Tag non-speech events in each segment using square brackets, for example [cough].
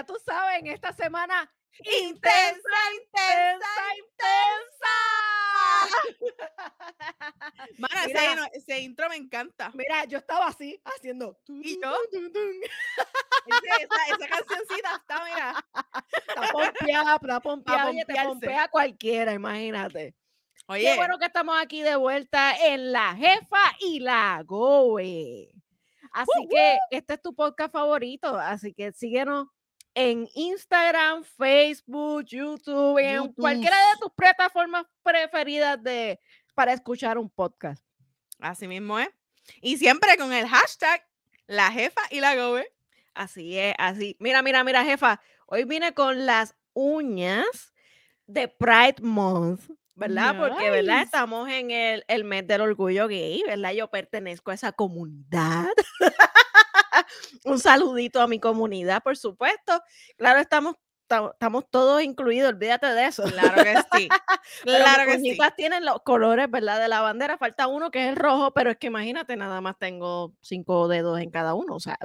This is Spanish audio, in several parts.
ya tú sabes, en esta semana intensa, intensa, intensa. [laughs] Mira. hino- ese intro me encanta. Mira, yo estaba así haciendo. ¿Y yo? Ese- esa, esa cancioncita está, mira. [laughs] Está pompeada, está pompeada, oye, te pompearse. pompea cualquiera, imagínate. Oye, Qué bueno que estamos aquí de vuelta en La Jefa y la Goe. Así que este es tu podcast favorito, así que síguenos en Instagram, Facebook, YouTube, en cualquiera de tus plataformas preferidas de, para escuchar un podcast. así mismo es. Y siempre con el hashtag la jefa y la gobe. Así es, así. Mira, mira, mira, jefa. Hoy vine con las uñas de Pride Month, ¿verdad? Porque, ¿verdad? Nice. Estamos en el, el mes del orgullo gay, ¿verdad? Yo pertenezco a esa comunidad. [laughs] Un saludito a mi comunidad, por supuesto. Claro, estamos, ta- estamos todos incluidos, olvídate de eso. Claro que sí. [laughs] Claro que sí. tienen los colores, ¿verdad? De la bandera. Falta uno que es el rojo, pero es que imagínate, nada más tengo cinco dedos en cada uno, o sea.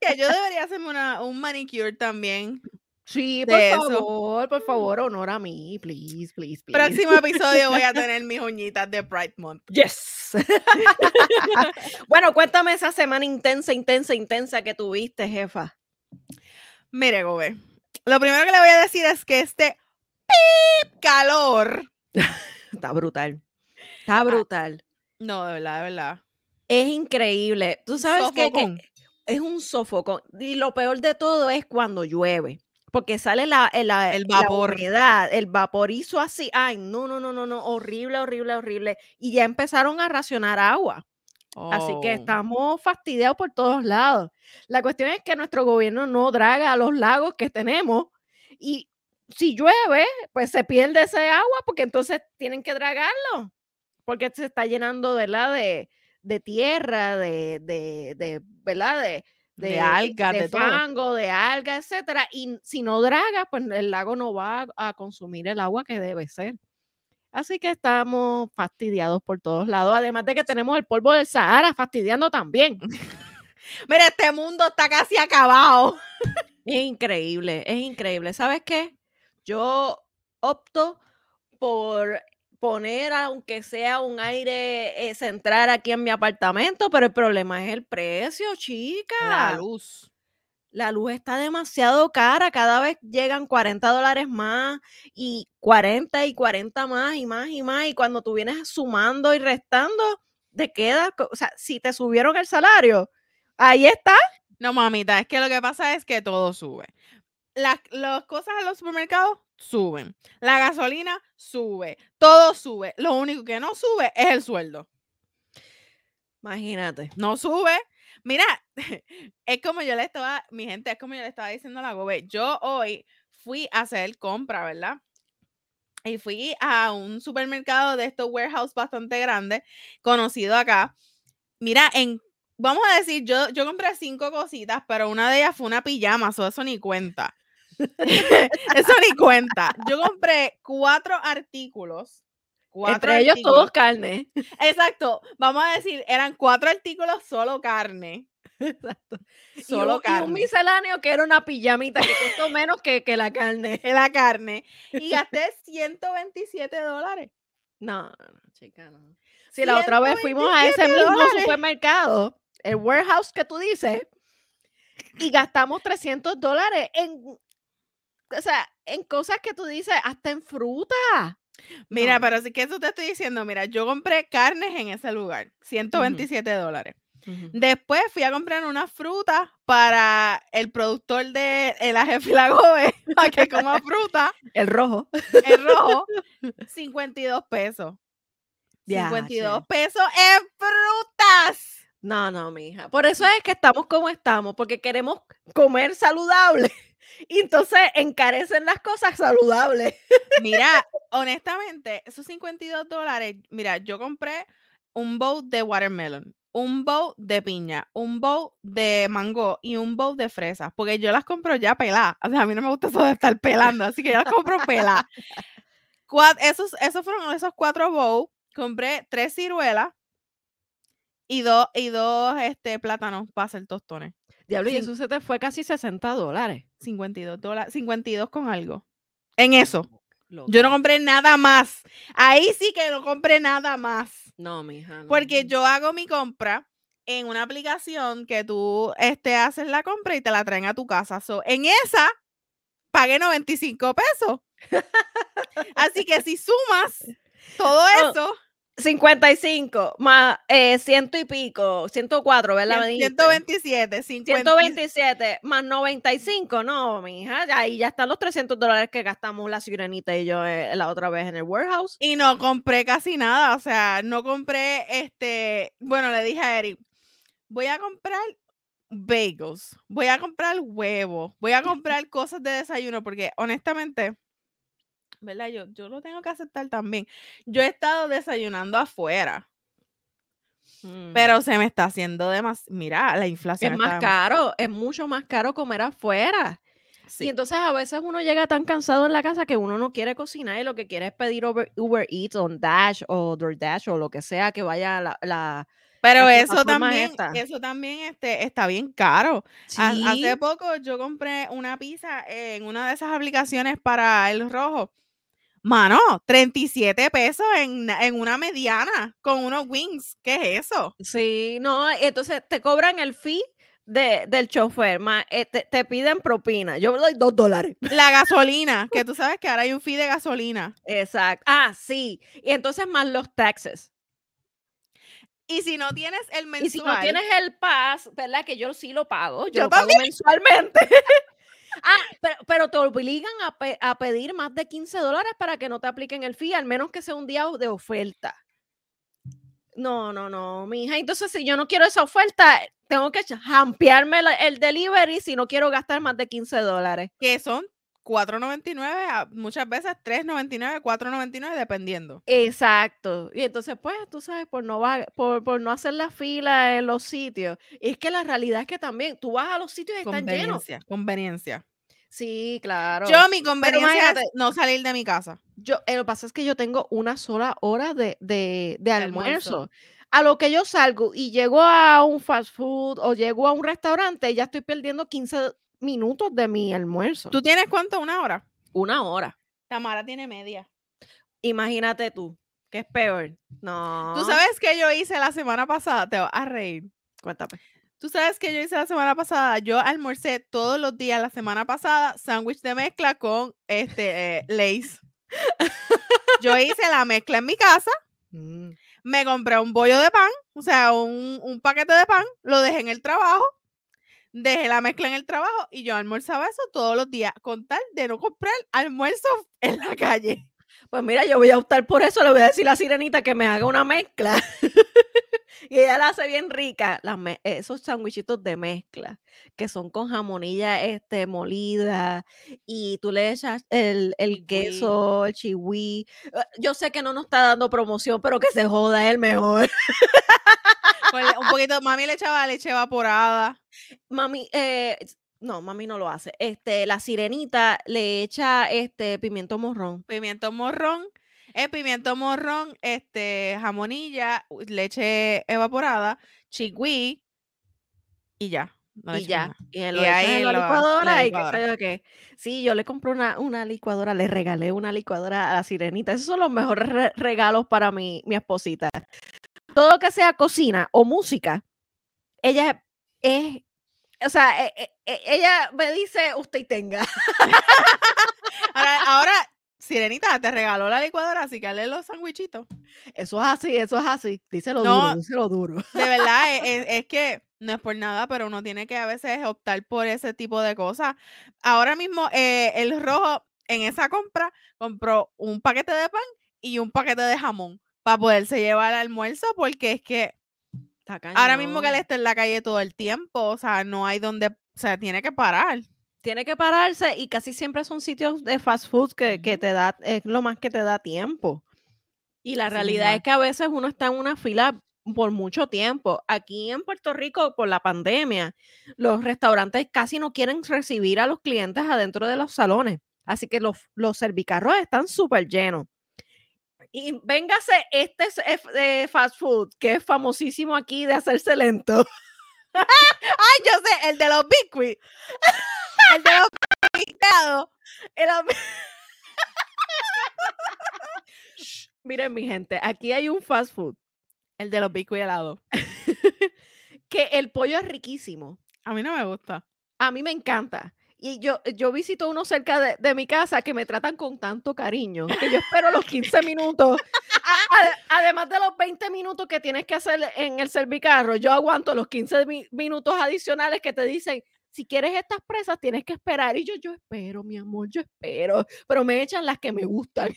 Que yo [laughs] debería hacerme una, un manicure también. Sí, por eso. favor, por favor, honor a mí, please, please, please. Próximo episodio voy a [laughs] tener mis uñitas de Pride Month. Yes. [laughs] bueno, cuéntame esa semana intensa, intensa, intensa que tuviste, jefa. Mire, Gobe. Lo primero que le voy a decir es que este pip calor. [laughs] Está brutal. Está brutal. No, de verdad, de verdad. Es increíble. Tú sabes que, que es un sofocón. Y lo peor de todo es cuando llueve. Porque sale la, el, la- El la vapor. humedad, el vaporizo así. Ay, no, no, no, no, no. Horrible, horrible, horrible. Y ya empezaron a racionar agua. Así que Oh. estamos fastidiados por todos lados. La cuestión es que nuestro gobierno no draga a los lagos que tenemos y si llueve, pues se pierde ese agua porque entonces tienen que dragarlo, porque se está llenando ¿verdad? De, de tierra, de, de, de, ¿verdad? De, De algas, de todo. fango, de algas, etcétera. Y si no draga, pues el lago no va a, a consumir el agua que debe ser. Así que estamos fastidiados por todos lados, además de que tenemos el polvo del Sahara fastidiando también. [laughs] Mira, este mundo está casi acabado. [laughs] Es increíble, es increíble. ¿Sabes qué? Yo opto por poner, aunque sea un aire eh, central aquí en mi apartamento, pero el problema es el precio, chica. La luz. La luz está demasiado cara, cada vez llegan 40 dólares más y 40 y 40 más y más y más. Y cuando tú vienes sumando y restando, te queda, o sea, si te subieron el salario, ahí está. No, mamita, es que lo que pasa es que todo sube. Las, las cosas en los supermercados suben. La gasolina sube. Todo sube. Lo único que no sube es el sueldo. Imagínate. No sube. Mira, [laughs] es como yo le estaba, mi gente, es como yo le estaba diciendo a la Gobe. Yo hoy fui a hacer compra, ¿verdad? Y fui a un supermercado de estos warehouse bastante grande, conocido acá. Mira, en, vamos a decir, yo, yo compré cinco cositas, pero una de ellas fue una pijama, so eso ni cuenta. Eso ni cuenta. [laughs] Yo compré cuatro artículos. Cuatro Entre ellos artículos. todos carne. Exacto. Vamos a decir, eran cuatro artículos solo carne. [laughs] Exacto. Solo y un, y un carne. misceláneo que era una pijamita que costó menos que, que la carne. [laughs] La carne. Y gasté 127 dólares. No, chica, no. Si la otra vez fuimos a ese 127 mismo dólares. supermercado, el warehouse que tú dices, y gastamos 300 dólares en, o sea, en cosas que tú dices, hasta en fruta. Mira, No. pero sí que eso te estoy diciendo. Mira, yo compré carnes en ese lugar. 127 dólares. Después fui a comprar unas frutas para el productor de El Jefe y la Gobe, para que coma fruta, [laughs] El rojo. el rojo, [laughs] 52 pesos. Ya, 52 sí. pesos en frutas. No, no, mija. Por eso es que estamos como estamos, porque queremos comer saludable. Y entonces encarecen las cosas saludables. Mira, [laughs] honestamente, esos 52 dólares, mira, yo compré un bowl de watermelon, un bowl de piña, un bowl de mango y un bowl de fresas, porque yo las compro ya peladas. O sea, a mí no me gusta eso de estar pelando, así que yo las compro peladas. Esos, esos fueron esos cuatro bowls. Compré tres ciruelas y dos, y dos este, plátanos para hacer tostones. Diablo, y eso se te fue casi 60 dólares. 52 dólares, 52 con algo. En eso. Yo no compré nada más. Ahí sí que no compré nada más. No, mija. no. Porque yo hago mi compra en una aplicación que tú este, haces la compra y te la traen a tu casa. So, en esa pagué 95 pesos. [laughs] Así que si sumas todo eso, 55 más eh, ciento y pico, 104, ¿verdad? me cien- dijiste? 127, 50, 127 más 95, no, mija, ahí ya están los 300 dólares que gastamos la sirenita y yo eh, la otra vez en el warehouse. Y no compré casi nada, o sea, no compré este, bueno, le dije a Eric, voy a comprar bagels, voy a comprar huevos, voy a [laughs] comprar cosas de desayuno, porque honestamente, ¿verdad? Yo, yo lo tengo que aceptar también. Yo he estado desayunando afuera, Mm. pero se me está haciendo demasiado, mira, la inflación es más caro, es mucho más caro comer afuera. Y sí. entonces a veces uno llega tan cansado en la casa que uno no quiere cocinar y lo que quiere es pedir Uber, Uber Eats o Dash o DoorDash o lo que sea que vaya a la, la Pero eso también, estas. eso también este, está bien caro. Sí. Hace poco yo compré una pizza en una de esas aplicaciones para el rojo. Mano, 37 pesos en, en una mediana con unos wings. ¿Qué es eso? Sí, no, entonces te cobran el fee de, del chofer, más, eh, te, te piden propina. Yo doy dos dólares. La [laughs] gasolina, que tú sabes que ahora hay un fee de gasolina. Exacto. Ah, sí. Y entonces más los taxes. Y si no tienes el mensual, Y si no tienes el pass, ¿verdad? Que yo sí lo pago. Yo, Yo lo pago mensualmente. [laughs] ah, pero, pero te obligan a, a pedir más de 15 dólares para que no te apliquen el fee, al menos que sea un día de oferta. No, no, no, mija. Entonces, si yo no quiero esa oferta, tengo que jampearme el delivery si no quiero gastar más de 15 dólares. que son 4.99, a- muchas veces 3.99, 4.99 dependiendo. Exacto. Y entonces, pues, tú sabes, por no, va, por, por no hacer la fila en los sitios. Y es que la realidad es que también tú vas a los sitios y están llenos. Conveniencia, conveniencia. Sí, claro. Yo mi conveniencia es no salir de mi casa. Yo, eh, lo que pasa es que yo tengo una sola hora de, de, de almuerzo. almuerzo. A lo que yo salgo y llego a un fast food o llego a un restaurante, ya estoy perdiendo 15 minutos de mi almuerzo. ¿Tú tienes cuánto? ¿Una hora? Una hora. Tamara tiene media. Imagínate tú, que es peor. No. ¿Tú sabes qué yo hice la semana pasada? Te vas a reír. Cuéntame. ¿Tú sabes qué yo hice la semana pasada? Yo almorcé todos los días la semana pasada sándwich de mezcla con este eh, Lay's. [laughs] Yo hice la mezcla en mi casa, Mm. me compré un bollo de pan, o sea, un, un paquete de pan, lo dejé en el trabajo, dejé la mezcla en el trabajo y yo almorzaba eso todos los días, con tal de no comprar almuerzo [laughs] en la calle. Pues mira, yo voy a optar por eso. Le voy a decir a la sirenita que me haga una mezcla. [laughs] y ella la hace bien rica. Las esos sandwichitos de mezcla, que son con jamonilla este, molida. Y tú le echas el, el queso, el chihui. Yo sé que no nos está dando promoción, pero que se joda el mejor. [laughs] Le- un poquito, mami le echaba leche evaporada. Mami, eh, no, mami no lo hace. Este, la sirenita le echa este pimiento morrón. pimiento morrón, el pimiento morrón, este, jamonilla, leche evaporada, chigüí y ya. no y ya. Y, lo Y ahí en la lo- la licuadora y qué sé yo qué. Sí, yo le compré una, una licuadora, le regalé una licuadora a la sirenita. Esos son los mejores re- regalos para mi, mi esposita. Todo que sea cocina o música, ella es, o sea, e- e- e- ella me dice, usted y tenga. [laughs] Ahora, ahora, Sirenita te regaló la licuadora, así que hazle los sandwichitos. Eso es así, eso es así. Díselo No. duro, díselo duro. De verdad, [laughs] e- e- es, que no es por nada, pero uno tiene que a veces optar por ese tipo de cosas. Ahora mismo, eh, el rojo en esa compra compró un paquete de pan y un paquete de jamón para poderse llevar al almuerzo, porque es que ahora mismo que él está en la calle todo el tiempo, o sea, no hay donde, o sea, tiene que parar. tiene que pararse y casi siempre son sitios de fast food que, que te da, es lo más que te da tiempo. Y la realidad es que a veces uno está en una fila por mucho tiempo. Aquí en Puerto Rico, por la pandemia, los restaurantes casi no quieren recibir a los clientes adentro de los salones. Así que los, los servicarros están súper llenos. Y véngase este es- es- eh, fast food, que es famosísimo aquí de hacerse lento. [laughs] Ay, yo sé, el de los biscuits. el de los Shh, [laughs] Miren, mi gente, aquí hay un fast food El de los biscuits helados. [laughs] que el pollo es riquísimo. A mí no me gusta. A mí me encanta. Y yo, yo visito uno cerca de, de mi casa que me tratan con tanto cariño que yo espero los 15 minutos. A- a- además de los 20 minutos que tienes que hacer en el servicarro, yo aguanto los 15 mi- minutos adicionales que te dicen, si quieres estas presas tienes que esperar. Y yo, yo espero, mi amor, yo espero. Pero me echan las que me gustan.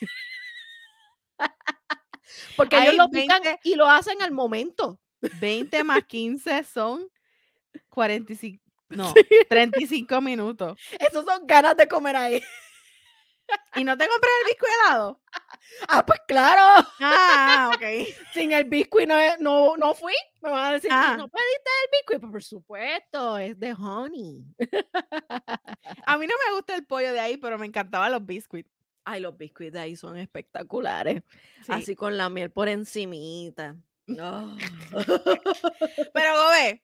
[laughs] Porque ellos lo pican 20 y lo hacen al momento. 20 más 15 son 45. No, [laughs] 35 minutos. Esos son ganas de comer ahí. ¿Y no te compras el biscuit helado? [laughs] Ah, pues claro. Ah, ok. [laughs] sin el biscuit no, no, no fui. Me van a decir, "¿Y Ah. no pediste el biscuit. Pues por supuesto, es de honey. A mí no me gusta el pollo de ahí, pero me encantaban los biscuits. Ay, los biscuits de ahí son espectaculares. Sí. Así con la miel por encimita. Oh. Pero, Gobe,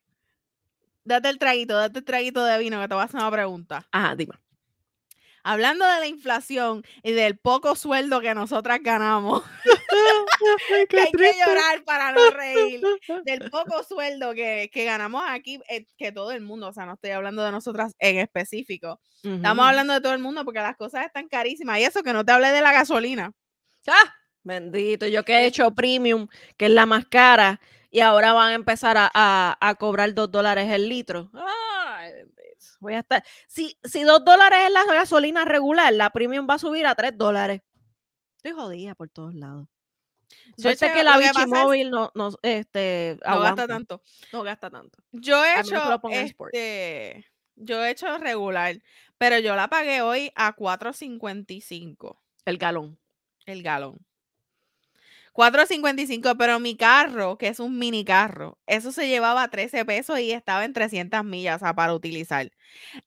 date el traguito, date el traguito de vino que te voy a hacer una pregunta. Ajá, dime. Hablando de la inflación y del poco sueldo que nosotras ganamos, [laughs] que hay que llorar para no reír, [laughs] del poco sueldo que, que ganamos aquí, eh, que todo el mundo, o sea, no estoy hablando de nosotras en específico, estamos hablando de todo el mundo porque las cosas están carísimas y eso que no te hablé de la gasolina. Ah, bendito, yo que he hecho premium, que es la más cara, y ahora van a empezar a, a- a cobrar dos dólares el litro. Voy a estar. Si, si dos dólares es la gasolina regular, la premium va a subir a tres dólares. Estoy jodida por todos lados. Yo hecho- que la es- Bichimóvil no, no, este, No gasta tanto. No gasta tanto. Yo he hecho, este, yo he hecho regular, pero yo la pagué hoy a 4.55 El galón. el galón. 4.55, pero mi carro, que es un mini carro, eso se llevaba 13 pesos y estaba en 300 millas, o sea, para utilizar.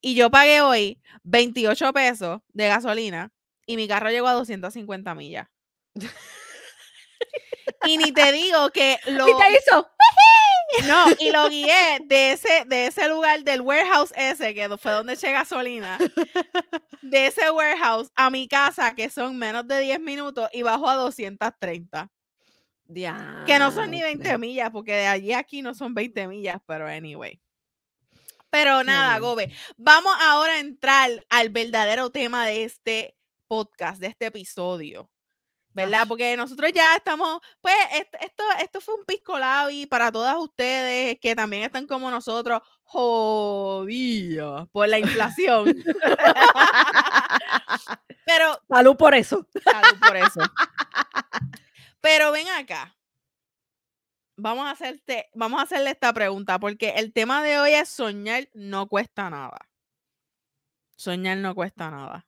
Y yo pagué hoy 28 pesos de gasolina y mi carro llegó a 250 millas. y ni te digo que [laughs] lo... ¿Y te hizo? No, y lo guié de ese, de ese lugar del warehouse ese, que fue donde eché gasolina, de ese warehouse a mi casa, que son menos de 10 minutos, y bajo a 230. Que no son ni 20 Diantre. millas, porque de allí a aquí no son 20 millas, pero anyway. Pero nada. Gobe, vamos ahora a entrar al verdadero tema de este podcast, de este episodio. ¿Verdad? Porque nosotros ya estamos, pues, est- esto, esto fue un pisco y para todas ustedes que también están como nosotros, jodidas por la inflación. [laughs] [laughs] Pero Salud por eso. Salud por eso. [laughs] Pero ven acá. Vamos a hacerte, vamos a hacerle esta pregunta, porque el tema de hoy es soñar no cuesta nada. Soñar no cuesta nada.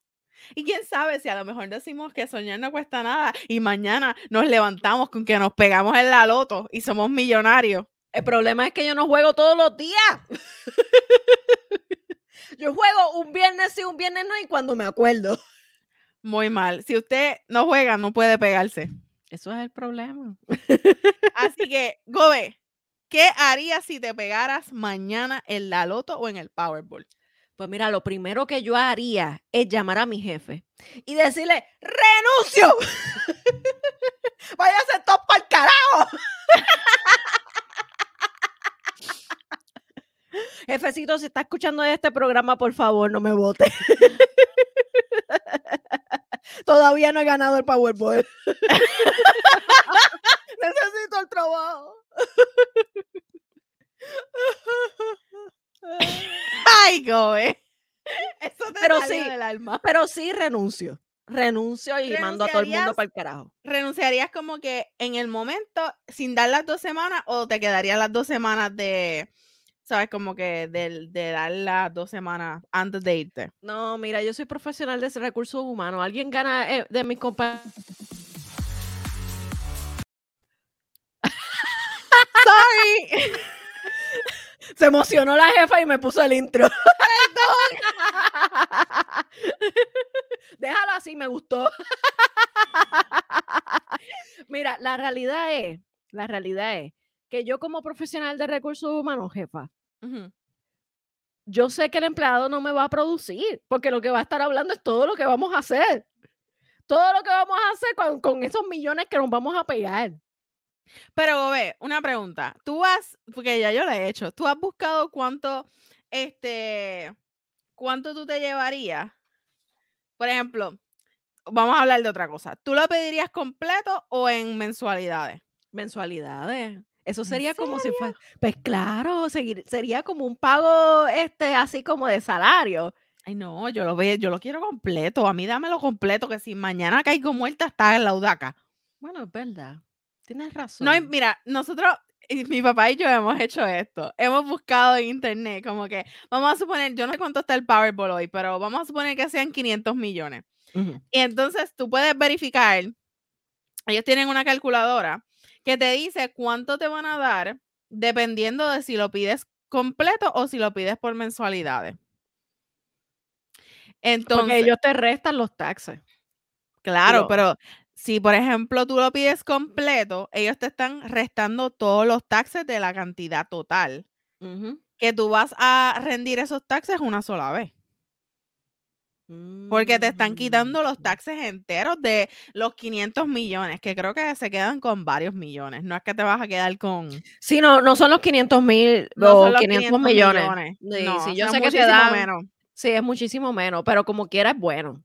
Y quién sabe si a lo mejor decimos que soñar no cuesta nada y mañana nos levantamos con que nos pegamos en la loto y somos millonarios. El problema es que yo no juego todos los días. [laughs] yo juego un viernes sí, un viernes no y cuando me acuerdo. Muy mal. Si usted no juega, no puede pegarse. Eso es el problema. Así que, Gobe, ¿qué harías si te pegaras mañana en la loto o en el Powerball? Pues mira, lo primero que yo haría es llamar a mi jefe y decirle, renuncio. [laughs] Váyase todo para el carajo. [laughs] Jefecito, si está escuchando este programa, por favor, no me vote. [laughs] Todavía no he ganado el Powerball. [laughs] Necesito el trabajo. Ay, Gobe. Eso te Pero sí. del alma. Pero sí renuncio. Renuncio y mando a todo el mundo para el carajo. ¿Renunciarías como que en el momento sin dar las dos semanas o te quedarían las dos semanas de, sabes, como que de, de dar las dos semanas antes de irte? No, mira, yo soy profesional de recursos humanos. Alguien gana eh, de mis compañeros. Sorry. [laughs] Se emocionó la jefa y me puso el intro. [laughs] Déjalo así, me gustó. Mira, la realidad es, la realidad es que yo como profesional de recursos humanos, jefa, Yo sé que el empleado no me va a producir, porque lo que va a estar hablando es todo lo que vamos a hacer. Todo lo que vamos a hacer con, con esos millones que nos vamos a pegar. Pero, ve, una pregunta. Tú has, porque ya yo lo he hecho, ¿tú has buscado cuánto, este, cuánto tú te llevarías? Por ejemplo, vamos a hablar de otra cosa. ¿Tú lo pedirías completo o en mensualidades? Mensualidades. Eso sería como si fuera. Pues claro, seguir, sería como un pago este, así como de salario. Ay, no, yo lo veo, yo lo quiero completo. A mí dámelo completo, que si mañana caigo muerta, está en la udaca. Bueno, es verdad. Tienes razón. No, mira, nosotros, mi papá y yo hemos hecho esto. Hemos buscado en internet, como que, vamos a suponer, yo no sé cuánto está el Powerball hoy, pero vamos a suponer que sean 500 millones. Y entonces tú puedes verificar, ellos tienen una calculadora que te dice cuánto te van a dar dependiendo de si lo pides completo o si lo pides por mensualidades. Entonces, Porque ellos te restan los taxes. claro, pero si por ejemplo tú lo pides completo, ellos te están restando todos los taxes de la cantidad total, que tú vas a rendir esos taxes una sola vez. Porque te están quitando los Mm. taxes enteros de los 500 millones, que creo que se quedan con varios millones. No es que te vas a quedar con. Sí, no, no son los 500 mil No o son los 500, millones. Sí, No, sí, yo sé que te dan. menos. Sí, es muchísimo menos, pero como quiera es bueno.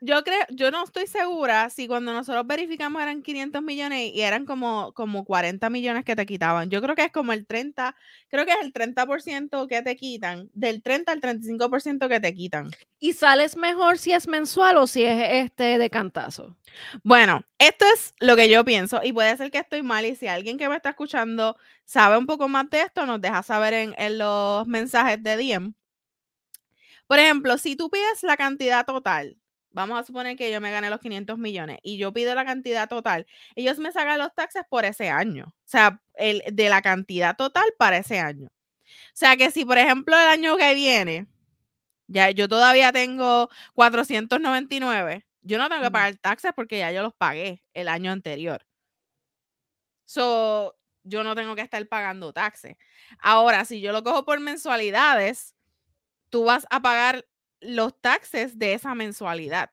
Yo creo, yo no estoy segura si cuando nosotros verificamos eran 500 millones y eran como, como 40 millones que te quitaban. Yo creo que es como el 30, creo que es el 30% que te quitan, del 30 al 35% que te quitan. ¿Y sales mejor si es mensual o si es este de cantazo? Bueno, esto es lo que yo pienso y puede ser que estoy mal y si alguien que me está escuchando sabe un poco más de esto, nos deja saber en, en los mensajes de DM. Por ejemplo, si tú pides la cantidad total, vamos a suponer que yo me gané los 500 millones y yo pido la cantidad total, ellos me sacan los taxes por ese año, o sea, el, de la cantidad total para ese año. O sea, que si por ejemplo el año que viene, ya yo todavía tengo 499, yo no tengo que pagar taxes porque ya yo los pagué el año anterior. So, yo no tengo que estar pagando taxes. Ahora, si yo lo cojo por mensualidades, tú vas a pagar los taxes de esa mensualidad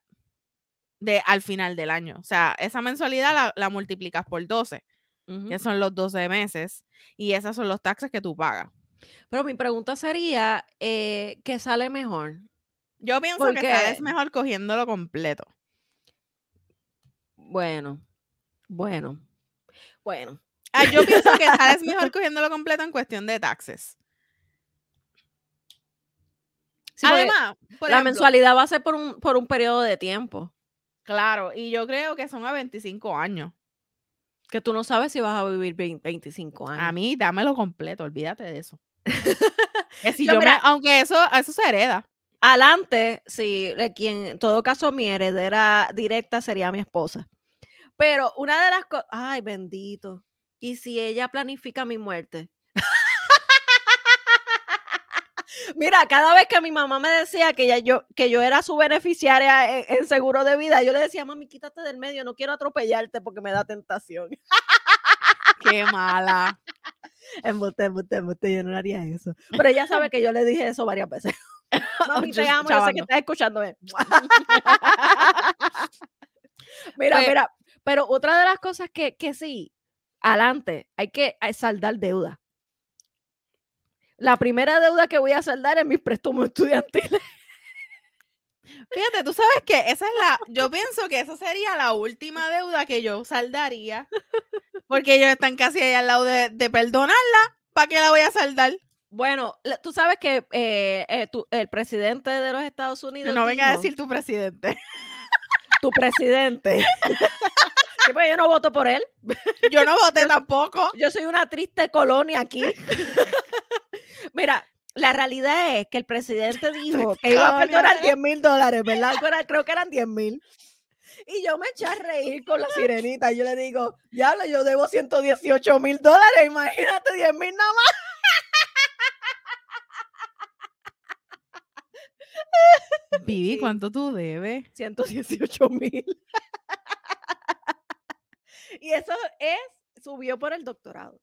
de al final del año. O sea, esa mensualidad la, la multiplicas por 12, Ujú. que son los 12 meses, y esos son los taxes que tú pagas. Pero mi pregunta sería, eh, ¿qué sale mejor? Yo pienso que sales Porque- mejor cogiéndolo completo. Bueno, bueno, bueno. Ah, yo pienso que [laughs] sales mejor cogiéndolo completo en cuestión de taxes. Sí, Además, por la ejemplo, mensualidad va a ser por un, por un periodo de tiempo, claro, y yo creo que son a 25 años. que tú no sabes si vas a vivir 20 25 años. A mí, dámelo completo, olvídate de eso. [laughs] Que si Yo, yo me- mira- aunque eso, eso se hereda. Adelante, sí, quien, en todo caso, mi heredera directa sería mi esposa. Pero una de las cosas, ay, bendito. ¿Y si ella planifica mi muerte? Mira, cada vez que mi mamá me decía que, ya yo, que yo era su beneficiaria en, en seguro de vida, yo le decía, mami, quítate del medio, no quiero atropellarte porque me da tentación. Qué mala. [laughs] Embuste, embuste, embuste, yo no haría eso. Pero ella sabe que yo le dije eso varias veces. [laughs] Mami, te amo, yo sé que estás escuchándome. [laughs] mira, Pues- mira, pero otra de las cosas que, que sí, adelante, hay que saldar deuda. La primera deuda que voy a saldar es mis préstamos estudiantiles. [laughs] Fíjate, tú sabes que esa es la, yo pienso que esa sería la última deuda que yo saldaría, porque ellos están casi ahí al lado de, de perdonarla, ¿para qué la voy a saldar? Bueno, tú sabes que eh, eh, tu- el presidente de los Estados Unidos. No venga a decir tu presidente. tu presidente. [laughs] Sí, pues yo no voto por él. Yo no voté tampoco. Yo soy una triste colonia aquí. [laughs] Mira, la realidad es que el presidente [laughs] dijo que iba a perdonar ¿eh? 10 mil dólares, ¿verdad? Creo que eran 10 mil. Y yo me eché a reír con la sirenita. Yo le digo, diablo, yo debo 118 mil dólares, imagínate 10 mil nada más. [laughs] Vivi. ¿cuánto tú debes? 118 mil. [laughs] y eso es, subió por el doctorado.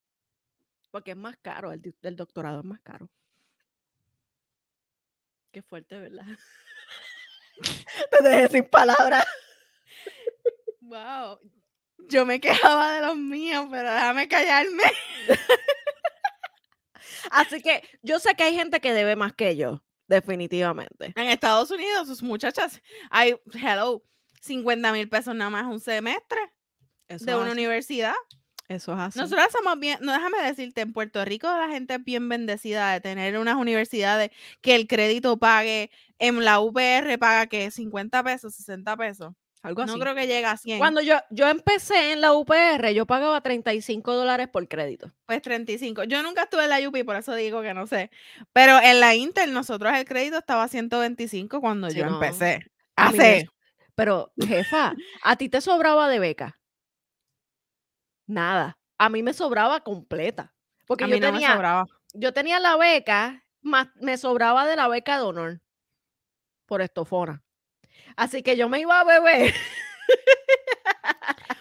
Porque es más caro, el, doctorado es más caro. Qué fuerte, ¿verdad? [laughs] Te dejé sin palabras. Wow. Yo me quejaba de los míos, pero déjame callarme. [laughs] Así que yo sé que hay gente que debe más que yo, definitivamente. En Estados Unidos, sus muchachas, hay, hello, 50 mil pesos nada más un semestre Eso de una así. universidad. Eso es así. Nosotros somos bien, no déjame decirte, en Puerto Rico la gente es bien bendecida de tener unas universidades que el crédito pague, en la UPR paga que 50 pesos, 60 pesos. Algo No así. creo que llegue a 100. Cuando yo, yo empecé en la UPR, yo pagaba 35 dólares por crédito. Pues 35. Yo nunca estuve en la UP, por eso digo que no sé. Pero en la Inter, nosotros el crédito estaba a 125 cuando Sí, yo no. empecé. Hace. Pero, jefa, ¿a ti te sobraba de beca? Nada. A mí me sobraba completa. Porque A yo mí no me tenía, sobraba. yo tenía la beca, más me sobraba de la beca de honor por estofona. Así que yo me iba a beber. [laughs]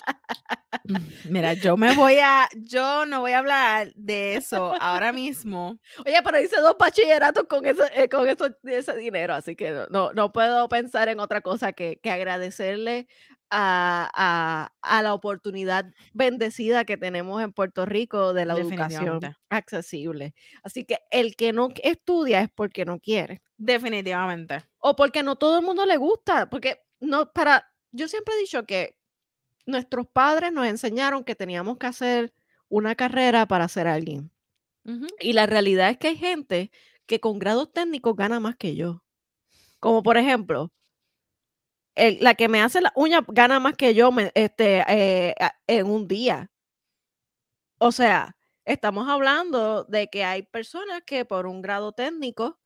[laughs] Mira, yo me voy a, yo no voy a hablar de eso ahora mismo. Oye, pero hice dos bachilleratos con, ese, eh, con eso, ese dinero, así que no- no, puedo pensar en otra cosa que, que agradecerle a, a- a la oportunidad bendecida que tenemos en Puerto Rico de la educación accesible. Así que el que no estudia es porque no quiere Definitivamente. o porque no todo el mundo le gusta, porque no para yo siempre he dicho que nuestros padres nos enseñaron que teníamos que hacer una carrera para ser alguien. Y la realidad es que hay gente que con grados técnicos gana más que yo. Como por ejemplo, el- la que me hace la uña gana más que yo me- este, eh, en un día. O sea, estamos hablando de que hay personas que por un grado técnico,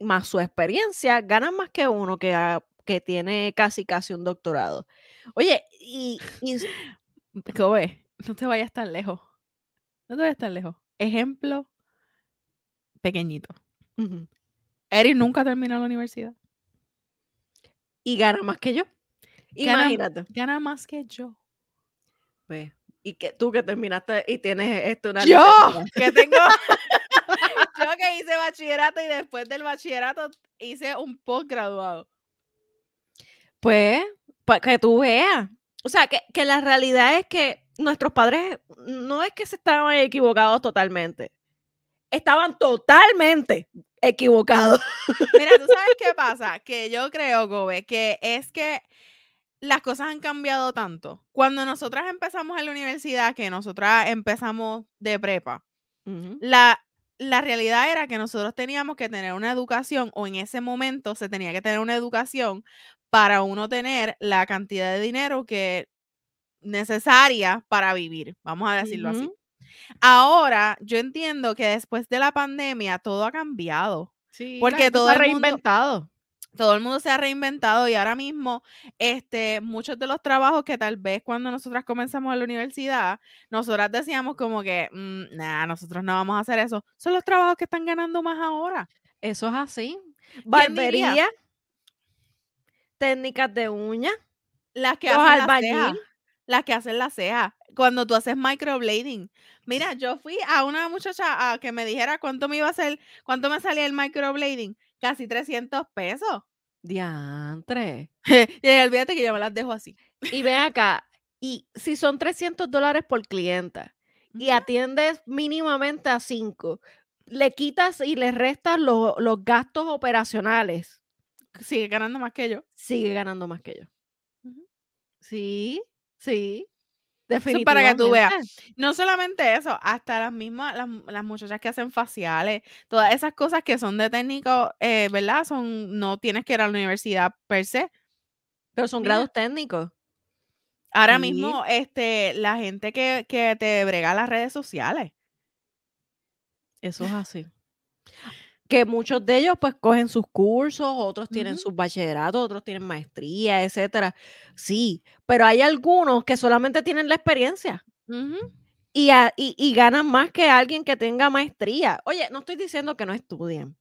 más su experiencia, ganan más que uno que, ha- que tiene casi casi un doctorado. Oye, y, y Kobe, no te vayas tan lejos. No te vayas tan lejos. Ejemplo pequeñito. ujú, Eric nunca terminó la universidad. y gana más que yo. Gana- Imagínate. Gana más que yo. Pues, y que tú que terminaste y tienes esto una Yo, [laughs] que tengo. [laughs] yo que hice bachillerato y después del bachillerato hice un postgraduado. Pues, para que tú veas. O sea, que, que la realidad es que nuestros padres no es que se estaban equivocados totalmente. Estaban totalmente equivocados. [laughs] Mira, ¿tú sabes qué pasa? Que yo creo, Gobe, que es que las cosas han cambiado tanto. Cuando nosotras empezamos en la universidad, que nosotras empezamos de prepa, la, la realidad era que nosotros teníamos que tener una educación, o en ese momento se tenía que tener una educación para uno tener la cantidad de dinero que necesaria para vivir, vamos a decirlo así. Ahora, yo entiendo que después de la pandemia todo ha cambiado. Sí, Porque todo se ha mundo- reinventado. Todo el mundo se ha reinventado y ahora mismo, este, muchos de los trabajos que tal vez cuando nosotras comenzamos en la universidad, nosotras decíamos como que, "Mm, nah, nosotros no vamos a hacer eso. Son los trabajos que están ganando más ahora. Eso es así. Barbería, técnicas de uña. Las que Los hacen la ceja. Las que hacen la ceja. Cuando tú haces microblading. Mira, yo fui a una muchacha a que me dijera cuánto me iba a hacer, cuánto me salía el microblading. Casi 300 pesos. Diantre. [laughs] y olvídate que yo me las dejo así. Y ven acá, y si son 300 dólares por clienta y atiendes mínimamente a 5, le quitas y le restas lo- los gastos operacionales, Sigue ganando más que yo. sigue ganando más que yo. Sí, sí. Eso es para que tú veas. definitivamente. No solamente eso, hasta las mismas, las, las muchachas que hacen faciales, todas esas cosas que son de técnico, eh, ¿verdad? Son, no tienes que ir a la universidad per se. Pero son Mira. grados técnicos. Ahora Sí. mismo, este, la gente que, que te brega las redes sociales. Eso es así. Que muchos de ellos pues cogen sus cursos, otros tienen sus bachilleratos, otros tienen maestría, etcétera. Sí, pero hay algunos que solamente tienen la experiencia y, a- y- y ganan más que alguien que tenga maestría. Oye, no estoy diciendo que no estudien,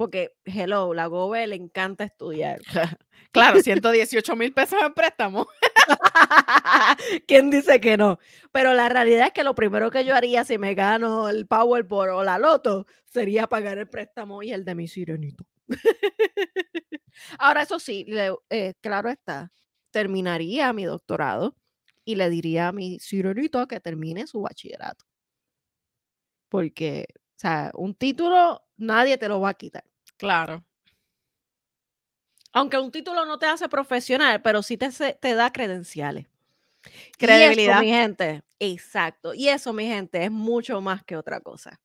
porque, hello, la GOBE le encanta estudiar. [laughs] Claro, 118 mil pesos en préstamo. [laughs] ¿Quién dice que no? Pero la realidad es que lo primero que yo haría si me gano el Powerball o la Loto sería pagar el préstamo y el de mi sirenito. [laughs] Ahora, eso sí, le- eh, claro está, terminaría mi doctorado y le diría a mi ciruelito que termine su bachillerato. Porque, o sea, un título nadie te lo va a quitar. Claro. Aunque un título no te hace profesional, pero sí te, te da credenciales. Credibilidad. eso, mi gente, exacto. Y eso, mi gente, es mucho más que otra cosa.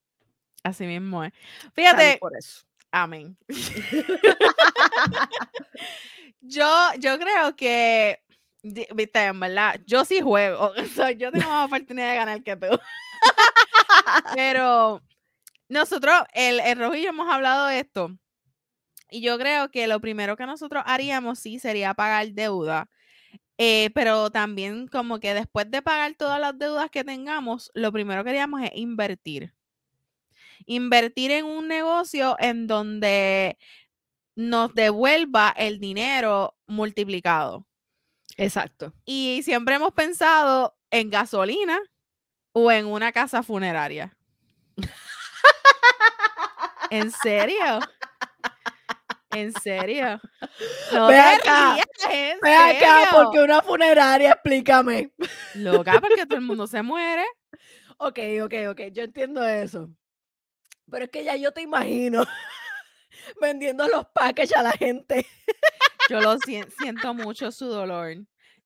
Así mismo es. Salud Fíjate, por eso. amén. [laughs] yo, yo creo que, viste, en verdad, yo sí juego. [laughs] O sea, yo tengo más oportunidad de ganar que tú. [laughs] Pero nosotros, el, el Rojo y yo hemos hablado de esto. Y yo creo que lo primero que nosotros haríamos sí sería pagar deuda. eh, pero también como que después de pagar todas las deudas que tengamos, lo primero que haríamos es invertir. Invertir en un negocio en donde nos devuelva el dinero multiplicado. Exacto. Y siempre hemos pensado en gasolina o en una casa funeraria. [laughs] ¿En serio? ¿En serio? [laughs] No Ve acá, rías, ¿en Ve acá, serio? porque una funeraria, explícame. Loca, porque todo el mundo se muere. Ok, ok, ok, yo entiendo eso. Pero es que ya yo te imagino [laughs] vendiendo los packages a la gente. Yo lo sien- siento mucho su dolor.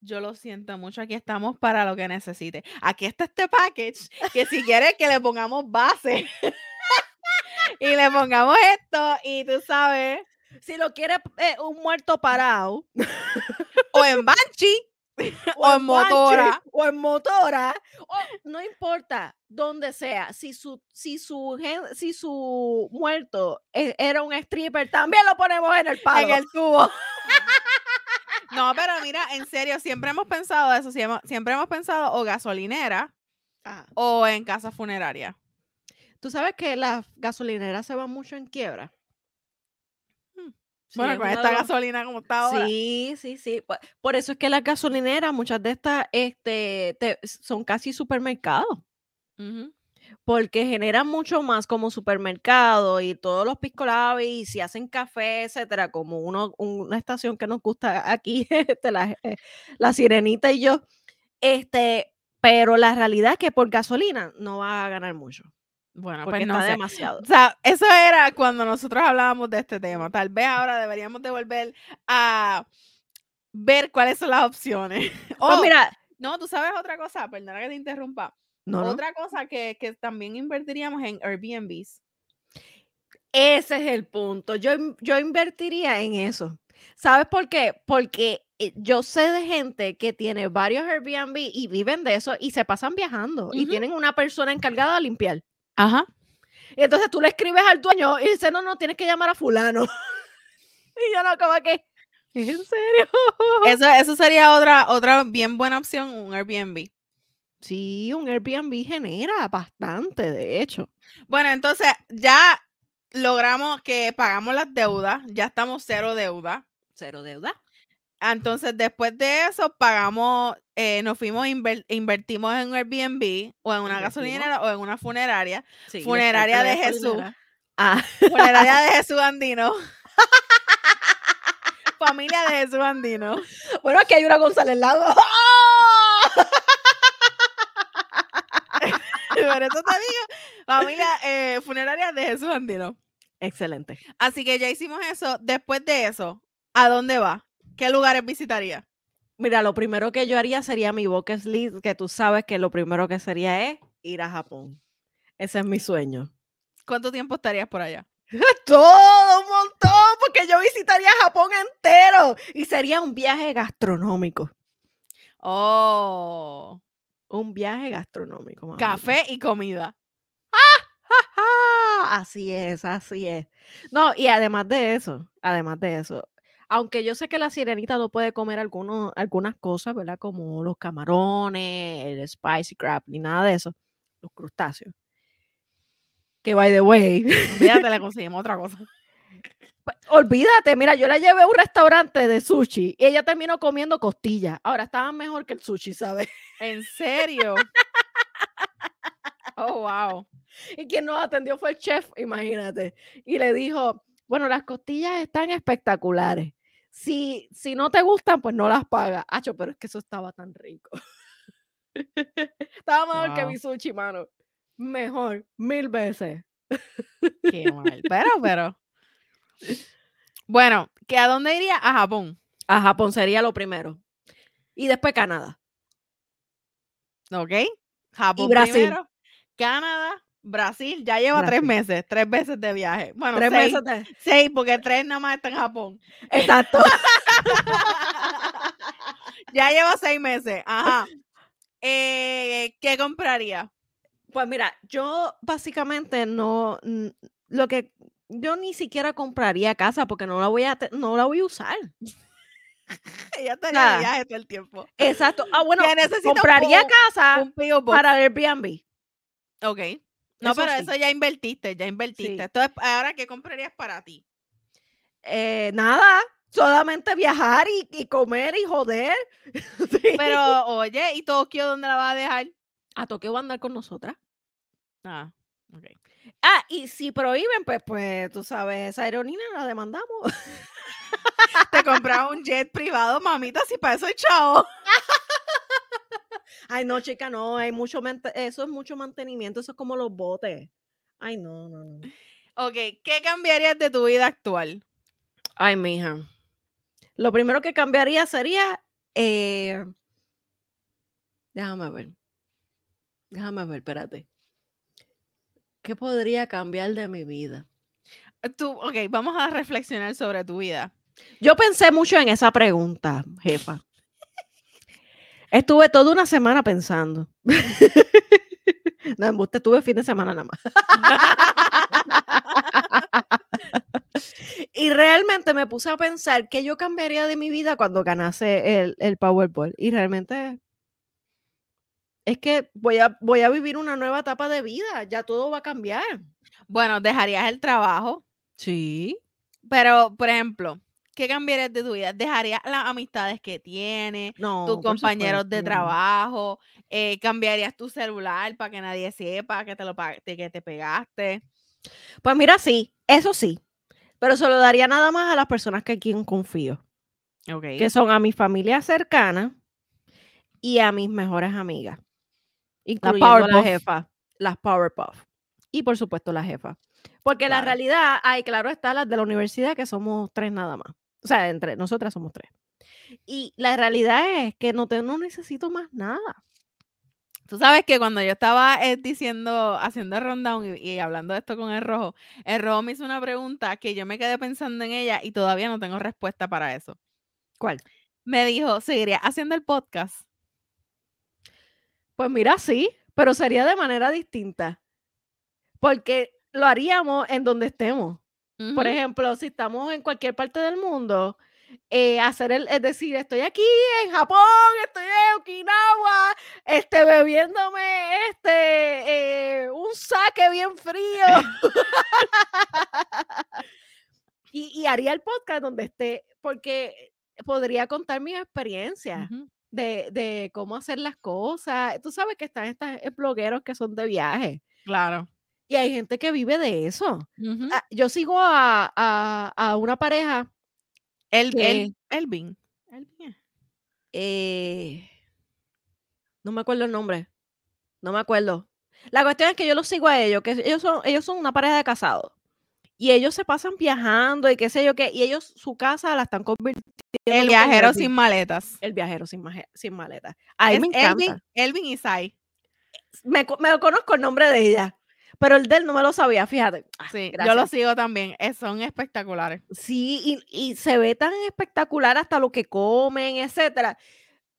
Yo lo siento mucho. Aquí estamos para lo que necesite. Aquí está este package que si quieres que le pongamos base [laughs] y le pongamos esto y tú sabes, Si lo quiere eh, un muerto parado, [laughs] o en Banshee [laughs] o en Banshee, motora. o en motora, o no importa dónde sea, si su, si su, si su muerto e- era un stripper, también lo ponemos en el palo. en el tubo. [laughs] No, pero mira, en serio, siempre hemos pensado eso, siempre, siempre hemos pensado o gasolinera Ajá. o en casa funeraria. Tú sabes que las gasolineras se van mucho en quiebra. Sí, bueno, con esta gasolina como está ahora. Sí, sí, sí. Por, por eso es que las gasolineras, muchas de estas, este, te- son casi supermercados, porque generan mucho más como supermercado y todos los piscolabis, y si hacen café, etcétera, como uno, una estación que nos gusta aquí, [laughs] este, la, eh, la sirenita y yo, este, pero la realidad es que por gasolina no va a ganar mucho, Bueno, porque pues no está sé. demasiado. O sea, eso era cuando nosotros hablábamos de este tema. Tal vez ahora deberíamos de volver a ver cuáles son las opciones. [laughs] Pues Oh, mira, no, tú sabes otra cosa, perdona que te interrumpa. no, no. Otra cosa que, que también invertiríamos en Airbnbs. Ese es el punto. Yo, in- yo invertiría en eso. ¿Sabes por qué? Porque eh, yo sé de gente que tiene varios Airbnb y viven de eso y se pasan viajando y Ujú. tienen una persona encargada de limpiar. Ajá. Y entonces tú le escribes al dueño y dice, no, no, tienes que llamar a fulano. [laughs] y yo no, como que, ¿es en serio? Eso, eso sería otra, otra bien buena opción, un Airbnb. Sí, un Airbnb genera bastante, de hecho. Bueno, entonces ya logramos que pagamos las deudas, ya estamos cero deuda. Cero deuda. Entonces, después de eso, pagamos, eh, nos fuimos, inver- invertimos en un Airbnb o en una gasolinera o en una funeraria. Sí, Funeraria de Jesús. Ah, [laughs] Funeraria de Jesús Andino. [laughs] Familia de Jesús Andino. bueno, aquí hay una González Lago. [laughs] Por eso te digo, familia eh, funeraria de Jesús Andino. Excelente. Así que ya hicimos eso. Después de eso, ¿a dónde va? ¿Qué lugares visitaría? Mira, lo primero que yo haría sería mi bucket list, que tú sabes que lo primero que sería es ir a Japón. Ese es mi sueño. ¿Cuánto tiempo estarías por allá? [laughs] Todo un montón, porque yo visitaría Japón entero y sería un viaje gastronómico. Oh, Un viaje gastronómico. mamá. café y comida. ¡Ah! Así es, así es. No, y además de eso, además de eso, aunque yo sé que la sirenita no puede comer algunos, algunas cosas, ¿verdad? Como los camarones, el spicy crab, ni nada de eso, los crustáceos. Que by the way, Fíjate, le [laughs] conseguimos otra cosa. Pues, Olvídate, mira, yo la llevé a un restaurante de sushi y ella terminó comiendo costillas. Ahora estaban mejor que el sushi, ¿sabes? ¿En serio? [laughs] Oh, wow. Y quien nos atendió fue el chef, imagínate. Y le dijo, Bueno, las costillas están espectaculares. Si, si no te gustan, pues no las pagas. Acho, pero es que eso estaba tan rico. [laughs] estaba mejor que Wow. mi sushi, mano. Mejor, mil veces. Qué mal. Pero, [laughs] pero. Bueno, ¿que ¿a dónde iría? A Japón. A Japón sería lo primero. Y después Canadá. ¿Ok? Japón Brasil. primero. Canadá, Brasil. Ya lleva tres meses, tres veces de viaje. Bueno, Tres seis, meses de- seis, porque tres nada más está en Japón. Exacto. [laughs] ya lleva seis meses. Ajá. Eh, ¿Qué compraría? Pues mira, yo básicamente no, lo que yo ni siquiera compraría casa porque no la voy a, no la voy a usar. Ella está de viaje todo el tiempo. Exacto. Ah, bueno, un compraría po- casa Un para Airbnb. Ok. No, Eso pero sí. eso ya invertiste, ya invertiste. Sí. Entonces, ahora, ¿qué comprarías para ti? Eh, nada, solamente viajar y, y comer y joder. [laughs] Sí. Pero, oye, ¿y Tokio dónde la vas a dejar? a Tokio va a andar con nosotras. Ah, ok. Ah, y si prohíben, pues, pues tú sabes, esa aerolínea la demandamos. [laughs] Te compras un jet privado, mamita, si para eso hay chao. [laughs] Ay, no, chica, no, hay mucho, eso es mucho mantenimiento, eso es como los botes. Ay, no, no, no. Ok, ¿qué cambiarías de tu vida actual? Ay, mija. Lo primero que cambiaría sería. eh, déjame ver. Déjame ver, espérate. ¿Qué podría cambiar de mi vida? Tú, ok, vamos a reflexionar sobre tu vida. Yo pensé mucho en esa pregunta, jefa. Estuve toda una semana pensando. [laughs] No, embuste, estuve fin de semana nada más. y realmente me puse a pensar que yo cambiaría de mi vida cuando ganase el, el Powerball. Y realmente es que voy a, voy a vivir una nueva etapa de vida. Ya todo va a cambiar. Bueno, dejarías el trabajo, Sí. pero, por ejemplo, ¿qué cambiarías de tu vida? ¿Dejarías las amistades que tienes? No. tus compañeros de trabajo, eh, cambiarías tu celular para que nadie sepa que te lo que te pegaste. Pues mira, sí, eso sí. Pero se lo daría nada más a las personas que quien confío. Que son a mi familia cercana y a mis mejores amigas. Incluyendo la Powerpuff. jefa, las Powerpuff. Y por supuesto la jefa. Porque la realidad, hay claro está las de la universidad que somos tres nada más. O sea, entre nosotras somos tres. Y la realidad es que no, te, no necesito más nada. Tú sabes que cuando yo estaba eh, diciendo, haciendo el rundown y, y hablando de esto con el rojo, el rojo me hizo una pregunta que yo me quedé pensando en ella y todavía no tengo respuesta para eso. ¿Cuál? Me dijo, ¿seguiría haciendo el podcast? Pues mira, sí, pero sería de manera distinta. Porque lo haríamos en donde estemos. Por Ujú. ejemplo, si estamos en cualquier parte del mundo, eh, hacer el, es decir, estoy aquí en Japón, estoy en Okinawa, este, bebiéndome este, eh, un saque bien frío. [laughs] [laughs] y, y haría el podcast donde esté, porque podría contar mis experiencias de, de cómo hacer las cosas. Tú sabes que están estos blogueros que son de viaje Claro. Y hay gente que vive de eso. Ah, yo sigo a, a- a una pareja, El, el, Elvin. Elvin. eh, no me acuerdo el nombre, no me acuerdo. La cuestión es que yo los sigo a ellos, que ellos son, ellos son una pareja de casados. Y ellos se pasan viajando y qué sé yo qué, y ellos su casa la están convirtiendo El viajero sin maletas. el viajero sin, sin maleta. A mí Es me encanta. Elvin, Elvin y Sai. Me, me conozco el nombre de ella, pero el de él no me lo sabía, fíjate. Ah, Sí, yo gracias. lo sigo también. eh, son espectaculares. Sí, y, y se ve tan espectacular hasta lo que comen, etcétera.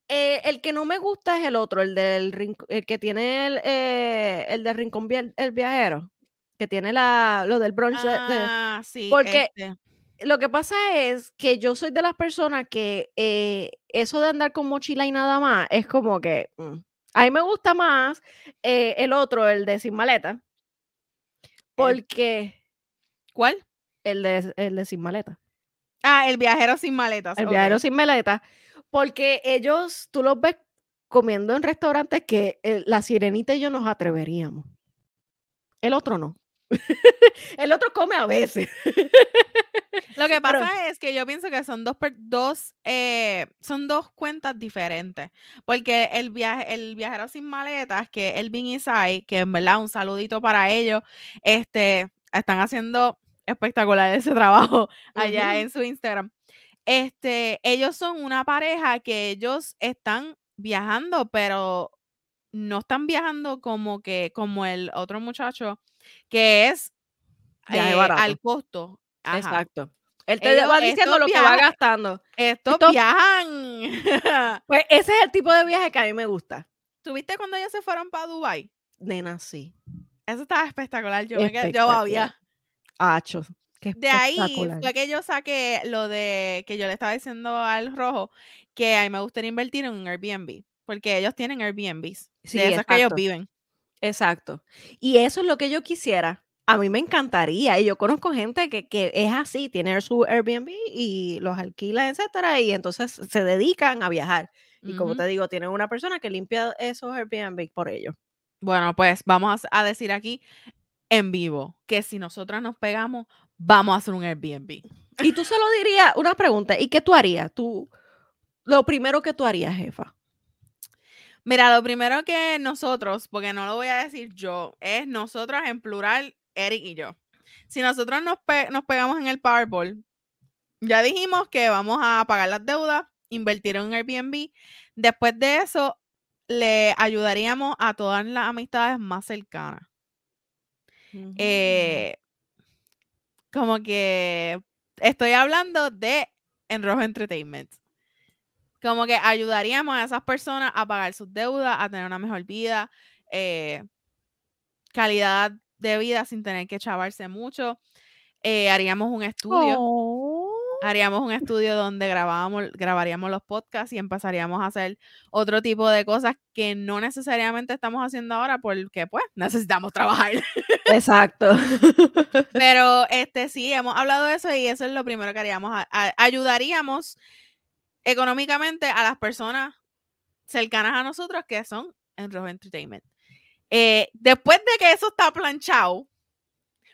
Eh, el que no me gusta es el otro, el del el que tiene el, eh, el del rincón el viajero, que tiene la, lo del brunch. de- de- Ah, sí. porque- este, Lo que pasa es que yo soy de las personas que eh, eso de andar con mochila y nada más es como que mm, a mí me gusta más eh, el otro, el de sin maleta, porque ¿Cuál? el de, el de sin maleta. Ah, el viajero sin maletas. El viajero sin maleta, porque ellos, tú los ves comiendo en restaurantes que eh, la sirenita y yo nos atreveríamos. El otro no. [laughs] el otro come a veces. [laughs] Lo que pasa es que yo pienso que son dos, dos eh, son dos cuentas diferentes. Porque el, viaje, el viajero sin maletas, que es Elvin Isai, que en verdad un saludito para ellos, este, están haciendo espectacular ese trabajo [laughs] allá en su Instagram. Este, ellos son una pareja que ellos están viajando, pero no están viajando como que, como el otro muchacho, que es eh, al costo. Exacto. Él te va diciendo lo que va gastando. Estos, viajan. [laughs] pues ese es el tipo de viaje que a mí me gusta. ¿Tuviste cuando ellos se fueron para Dubai? Nena, sí. Eso estaba espectacular. Yo, me yo había. Hacho. De ahí fue que yo saqué lo de que yo le estaba diciendo al rojo que a mí me gustaría invertir en un Airbnb, porque ellos tienen Airbnbs. Sí, de esos que ellos viven. Exacto. Y eso es lo que yo quisiera. A mí me encantaría. Y yo conozco gente que, que es así, tiene su Airbnb y los alquila, etcétera, y entonces se dedican a viajar. Y como te digo, tienen una persona que limpia esos Airbnb por ellos. Bueno, pues vamos a decir aquí en vivo que si nosotras nos pegamos, vamos a hacer un Airbnb. Y tú se lo dirías, una pregunta, ¿y qué tú harías? Tú, lo primero que tú harías, jefa. Mira, lo primero que nosotros, porque no lo voy a decir yo, es nosotros en plural, Eric y yo. Si nosotros nos, nos pegamos en el Powerball, ya dijimos que vamos a pagar las deudas, invertir en Airbnb. Después de eso, le ayudaríamos a todas las amistades más cercanas. Eh, como que estoy hablando de Enrojo Entertainment. Como que ayudaríamos a esas personas a pagar sus deudas, a tener una mejor vida, eh, calidad de vida sin tener que chavarse mucho. Eh, haríamos un estudio. Oh haríamos un estudio donde grabábamos, grabaríamos los podcasts y empezaríamos a hacer otro tipo de cosas que no necesariamente estamos haciendo ahora porque pues necesitamos trabajar. Exacto. [laughs] Pero este sí, hemos hablado de eso y eso es lo primero que haríamos. ayudaríamos económicamente a las personas cercanas a nosotros que son en Rojo Entertainment. Eh, después de que eso está planchado,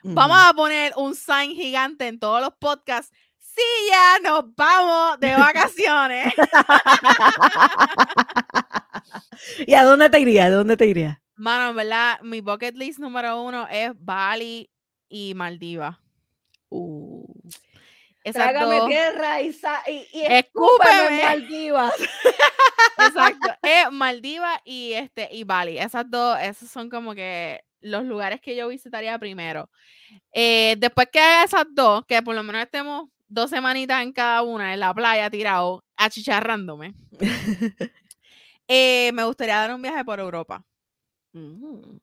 vamos a poner un sign gigante en todos los podcasts sí, ya nos vamos de vacaciones. [laughs] ¿Y a dónde te irías? ¿A dónde te irías? Mano, en verdad, mi bucket list número uno es Bali y Maldivas. Uh. Trágame tierra y, y, y escúpeme Maldivas. [laughs] Exacto. [laughs] Es Maldivas y, este, y Bali. Esas dos, esos son como que los lugares que yo visitaría primero. Eh, después que haga esas dos, que por lo menos estemos dos semanitas en cada una en la playa tirado, achicharrándome. [laughs] eh, me gustaría dar un viaje por Europa. Mm.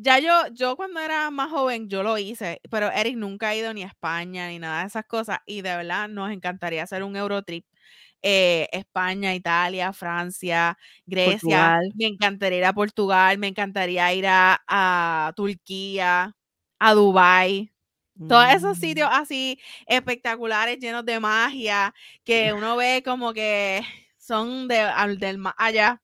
Ya yo, yo cuando era más joven, yo lo hice, pero Eric nunca ha ido ni a España ni nada de esas cosas y de verdad nos encantaría hacer un Eurotrip. Eh, España, Italia, Francia, Grecia. Me encantaría ir a Portugal, me encantaría ir a, a Turquía, a Dubai. Todos esos mm. sitios así espectaculares, llenos de magia, que uno ve como que son de, del más allá.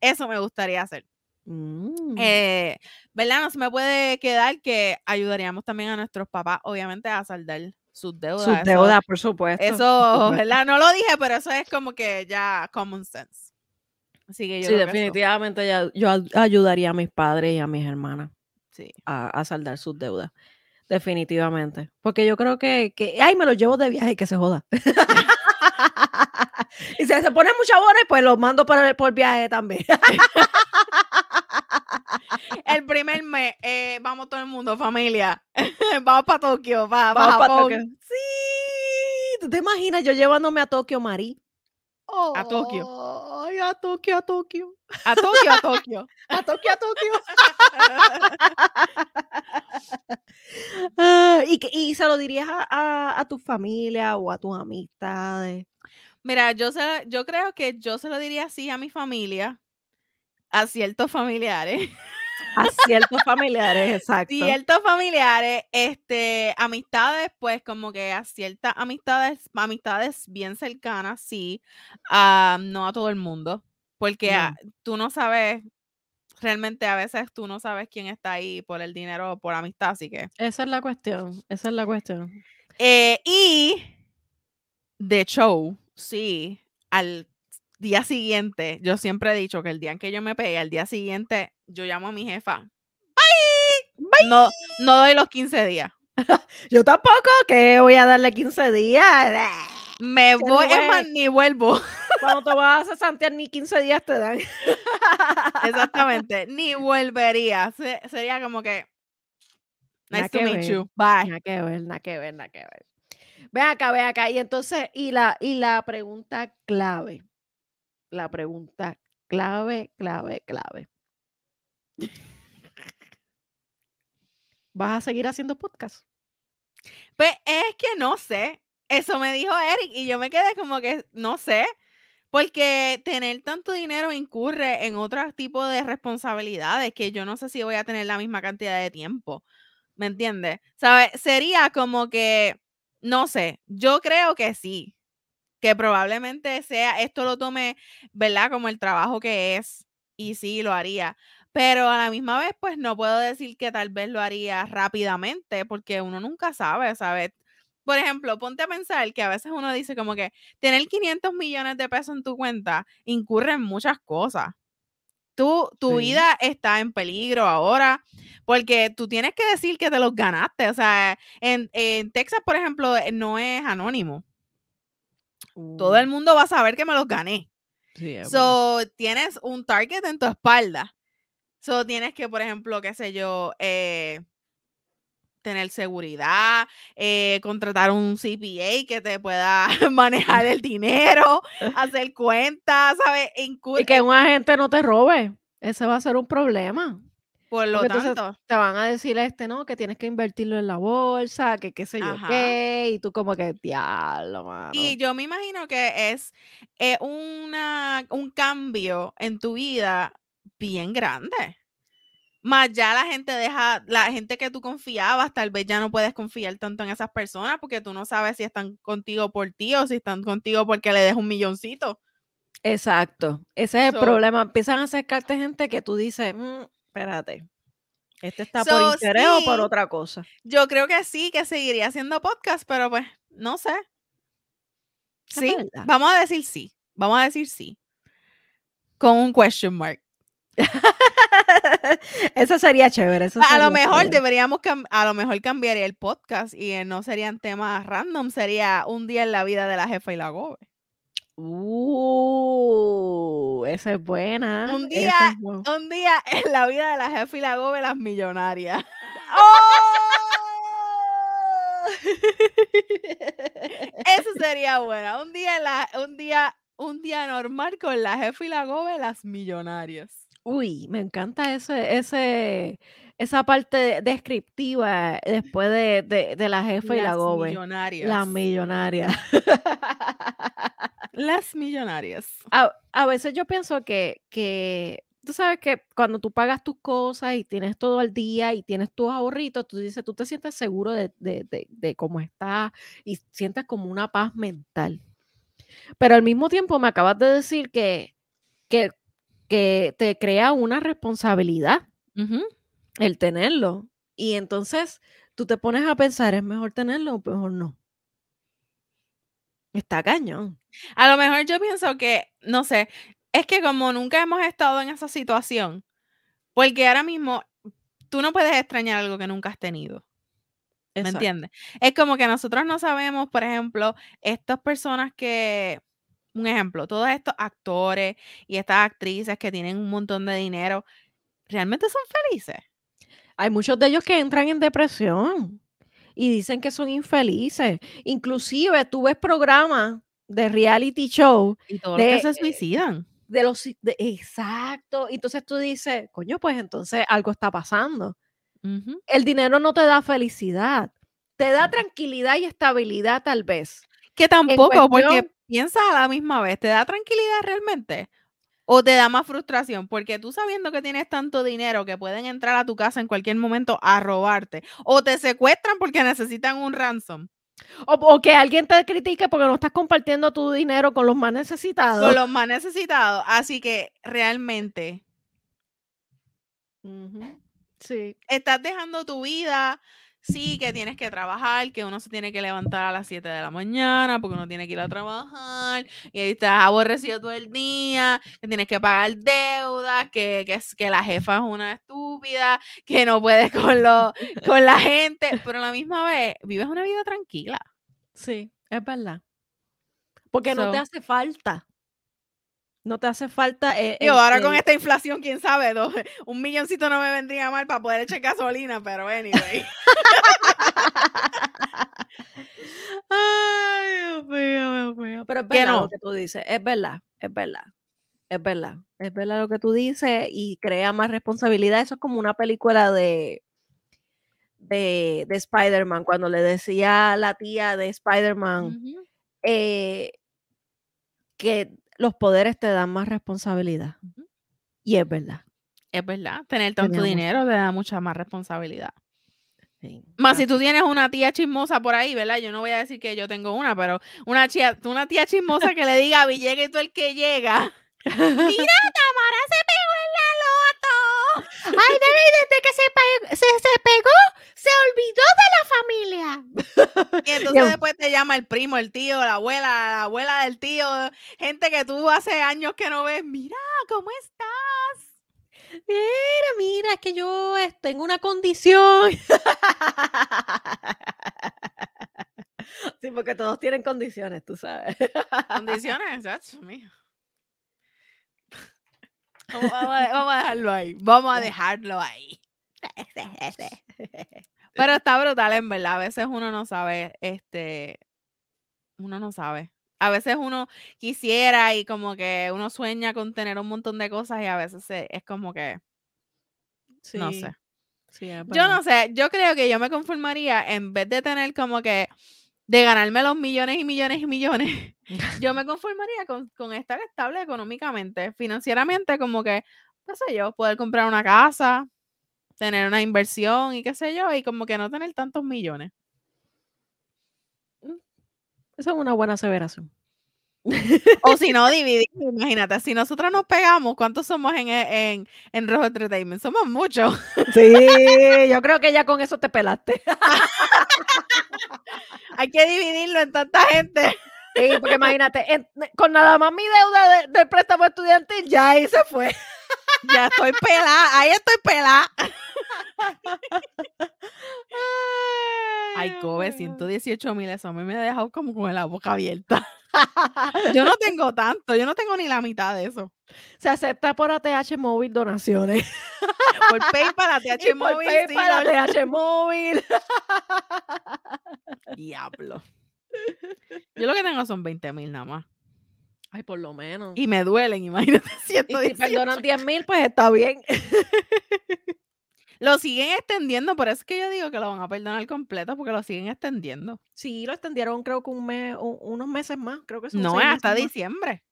Eso me gustaría hacer. Mm. Eh, ¿Verdad? No se me puede quedar que ayudaríamos también a nuestros papás, obviamente, a saldar sus deudas. Sus deudas, por supuesto. Eso, ¿verdad? No lo dije, pero eso es como que ya common sense. Así que yo sí, definitivamente yo ayudaría a mis padres y a mis hermanas sí. a, a saldar sus deudas. Definitivamente. Porque yo creo que, que, ay, me lo llevo de viaje y que se joda. [laughs] [laughs] y si se ponen muchos bones, pues los mando por, por viaje también. El primer mes, eh, vamos todo el mundo, familia. [laughs] vamos para Tokio, va, vamos para Tokio. Sí, ¿tú te imaginas yo llevándome a Tokio, Mari? a Tokio. Ay, a Tokio, a Tokio. A Tokio, a Tokio. [laughs] a Tokio, a Tokio. [laughs] Ah, ¿y, se lo dirías a, tu familia o a tus amistades? Mira, yo, yo creo que yo se lo diría así a mi familia, a ciertos familiares. [laughs] A ciertos familiares, exacto. Ciertos familiares, este, amistades, pues como que a ciertas amistades, amistades bien cercanas, sí, no a todo el mundo, porque tú no sabes realmente a veces tú no sabes quién está ahí por el dinero o por amistad, así que. Esa es la cuestión, esa es la cuestión. Eh, y de show, sí, al día siguiente, yo siempre he dicho que el día en que yo me pegue, al día siguiente, yo llamo a mi jefa. Bye. Bye. No, no doy los 15 días. [laughs] yo tampoco, que voy a darle 15 días. [laughs] Me voy, es más, ni vuelvo. [laughs] Cuando te vas a Santiago, ni 15 días te dan. Exactamente, ni volvería. sería como que. Nice to meet you. Bye. Nada que ver, nada que ver, nada que ver. Ve acá, ve acá. Y entonces, y la, y la pregunta clave. La pregunta clave, clave, clave. ¿Vas a seguir haciendo podcast? Pues es que no sé. Eso me dijo Eric y yo me quedé como que no sé. Porque tener tanto dinero incurre en otro tipo de responsabilidades que yo no sé si voy a tener la misma cantidad de tiempo. ¿Me entiendes? Sería como que no sé, yo creo que sí, que probablemente sea, esto lo tome, ¿verdad? Como el trabajo que es, y sí, lo haría. Pero a la misma vez, pues no puedo decir que tal vez lo haría rápidamente, porque uno nunca sabe, ¿sabes? Por ejemplo, ponte a pensar que a veces uno dice como que tener 500 millones de pesos en tu cuenta incurre en muchas cosas. Tú, tu vida está en peligro ahora porque tú tienes que decir que te los ganaste. O sea, en, Texas, por ejemplo, eh, no es anónimo. Todo el uh. mundo va a saber que me los gané. so, tienes un target en tu espalda. So, tienes que, por ejemplo, qué sé yo, eh, tener seguridad, eh, contratar un CPA que te pueda [laughs] manejar el dinero, hacer cuentas, ¿sabes? y que un agente no te robe. Ese va a ser un problema. Por lo tanto. Te van a decir este, ¿no? Que tienes que invertirlo en la bolsa, que qué sé yo qué, y tú como que, diablo, mano. Y yo me imagino que es eh, una, un cambio en tu vida bien grande. Más ya la gente deja, la gente que tú confiabas, tal vez ya no puedes confiar tanto en esas personas porque tú no sabes si están contigo por ti o si están contigo porque le dejas un milloncito. Exacto. Ese es el problema. Empiezan a acercarte gente que tú dices, mm, espérate. Este está por interés o por otra cosa. Yo creo que sí, que seguiría haciendo podcast, pero pues no sé. Sí, vamos a decir sí. Vamos a decir sí. Con un question mark. [laughs] eso sería chévere. a lo mejor deberíamos, a lo mejor cambiaría el podcast y no serían temas random, sería un día en la vida de la jefa y la gobe. Uh, esa es buena. Un día, un día en la vida de la jefa y la gobe, las millonarias. ¡Oh! Eso sería buena. Un día, la, un día, un día normal con la jefa y la gobe, las millonarias. Uy, me encanta ese, ese, esa parte descriptiva después de, de, la jefa y la gobe. Millonarias. Las millonarias. [laughs] Las millonarias. A, veces yo pienso que, que, tú sabes que cuando tú pagas tus cosas y tienes todo al día y tienes tus ahorritos, tú dices, tú te sientes seguro de, de, cómo estás y sientes como una paz mental. Pero al mismo tiempo me acabas de decir que, que, que te crea una responsabilidad el tenerlo. Y entonces tú te pones a pensar, ¿es mejor tenerlo o mejor no? Está cañón. A lo mejor yo pienso que, no sé, es que como nunca hemos estado en esa situación, porque ahora mismo tú no puedes extrañar algo que nunca has tenido. ¿Me entiendes? Es como que nosotros no sabemos, por ejemplo, estas personas que, un ejemplo, todos estos actores y estas actrices que tienen un montón de dinero, ¿realmente son felices? Hay muchos de ellos que entran en depresión y dicen que son infelices. Inclusive tú ves programas de reality show. Y todos que se suicidan. De los, exacto. Y entonces tú dices, coño, pues entonces algo está pasando. El dinero no te da felicidad. Te da tranquilidad y estabilidad tal vez. Que tampoco, porque piensa a la misma vez, ¿te da tranquilidad realmente? O te da más frustración, porque tú sabiendo que tienes tanto dinero que pueden entrar a tu casa en cualquier momento a robarte, o te secuestran porque necesitan un ransom. O, que alguien te critique porque no estás compartiendo tu dinero con los más necesitados. Con los más necesitados. Así que realmente. Sí. Estás dejando tu vida, sí, que tienes que trabajar, que uno se tiene que levantar a las 7 de la mañana porque uno tiene que ir a trabajar y ahí estás aborrecido todo el día, que tienes que pagar deudas, que, que, es- que la jefa es una estúpida, que no puedes con, lo, con la gente, pero a la misma vez vives una vida tranquila. Sí, es verdad. Porque no te hace falta. No te hace falta. eh, Digo, el- ahora con el- esta inflación, quién sabe, dos- un milloncito no me vendría mal para poder echar gasolina, pero anyway. [laughs] Ay, Dios mío, Dios mío. Pero es verdad no. lo que tú dices. Es verdad, es verdad. Es verdad. Es verdad lo que tú dices y crea más responsabilidad. Eso es como una película de, de, de Spider-Man, cuando le decía a la tía de Spider-Man eh, que los poderes te dan más responsabilidad. Y es verdad. Es verdad, tener tanto dinero te da mucha más responsabilidad. sí. Más si tú tienes una tía chismosa por ahí, ¿verdad? Yo no voy a decir que yo tengo una, pero una tía, una tía chismosa que le diga a Villegas y tú el que llega. [laughs] Mira, Tamara se Ay, desde que se, se, se pegó, se olvidó de la familia. Y [laughs] entonces Yo- después te llama el primo, el tío, la abuela, la abuela del tío, gente que tú hace años que no ves. Mira, ¿cómo estás? Mira, mira, es que yo tengo una condición. [laughs] Sí, porque todos tienen condiciones, tú sabes. Condiciones, that's mío. Vamos, a, vamos a dejarlo ahí. Vamos a dejarlo ahí. [laughs] Pero está brutal, en verdad. A veces uno no sabe, este, uno no sabe. A veces uno quisiera y como que uno sueña con tener un montón de cosas y a veces se- es como que, no sé. sí, Yo no sé, yo creo que yo me conformaría en vez de tener como que de ganarme los millones y millones y millones, [laughs] yo me conformaría con, con estar estable económicamente, financieramente, como que, qué sé yo, poder comprar una casa, tener una inversión y qué sé yo, y como que no tener tantos millones. Esa es una buena aseveración. O si no, dividir, imagínate, si nosotros nos pegamos, ¿cuántos somos en, en, en Rojo Entertainment? Somos muchos. Sí, yo creo que ya con eso te pelaste. [laughs] Hay que dividirlo en tanta gente. Sí, porque imagínate, en- con nada más mi deuda de- del préstamo estudiantil, ya ahí se fue. Ya estoy pelada, ahí estoy pelada. Ay, Kobe, 118 mil, eso a mí me ha dejado como con la boca abierta. [laughs] Yo no tengo tanto, yo no tengo ni la mitad de eso. Se acepta por ATH móvil donaciones. [laughs] Por PayPal, ATH [laughs] Y por móvil, sí, PayPal, no- ATH móvil. Diablo. Yo lo que tengo son 20 mil nada más. Ay, por lo menos. Y me duelen, imagínate. Y si 118. perdonan 10 mil, pues está bien. Lo siguen extendiendo, por eso es que yo digo que lo van a perdonar completo, porque lo siguen extendiendo. Sí, lo extendieron creo que un mes, un- unos meses más. Creo que son No es hasta diciembre.